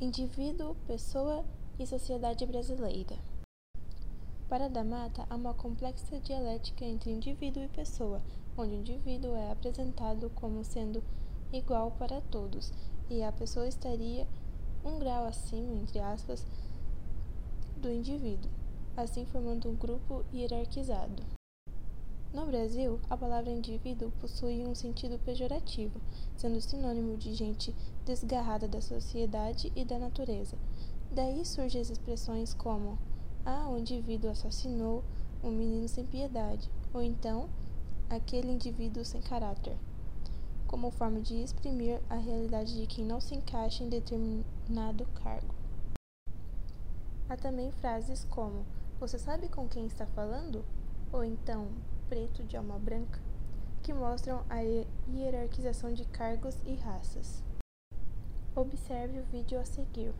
indivíduo, pessoa e sociedade brasileira. Para da Mata, há uma complexa dialética entre indivíduo e pessoa, onde o indivíduo é apresentado como sendo igual para todos e a pessoa estaria um grau acima, entre aspas, do indivíduo, assim formando um grupo hierarquizado. No Brasil, a palavra indivíduo possui um sentido pejorativo, sendo sinônimo de gente desgarrada da sociedade e da natureza. Daí surgem as expressões como: Ah, o indivíduo assassinou um menino sem piedade, ou então, aquele indivíduo sem caráter, como forma de exprimir a realidade de quem não se encaixa em determinado cargo. Há também frases como: Você sabe com quem está falando? Ou então, preto de alma branca, que mostram a hierarquização de cargos e raças. Observe o vídeo a seguir.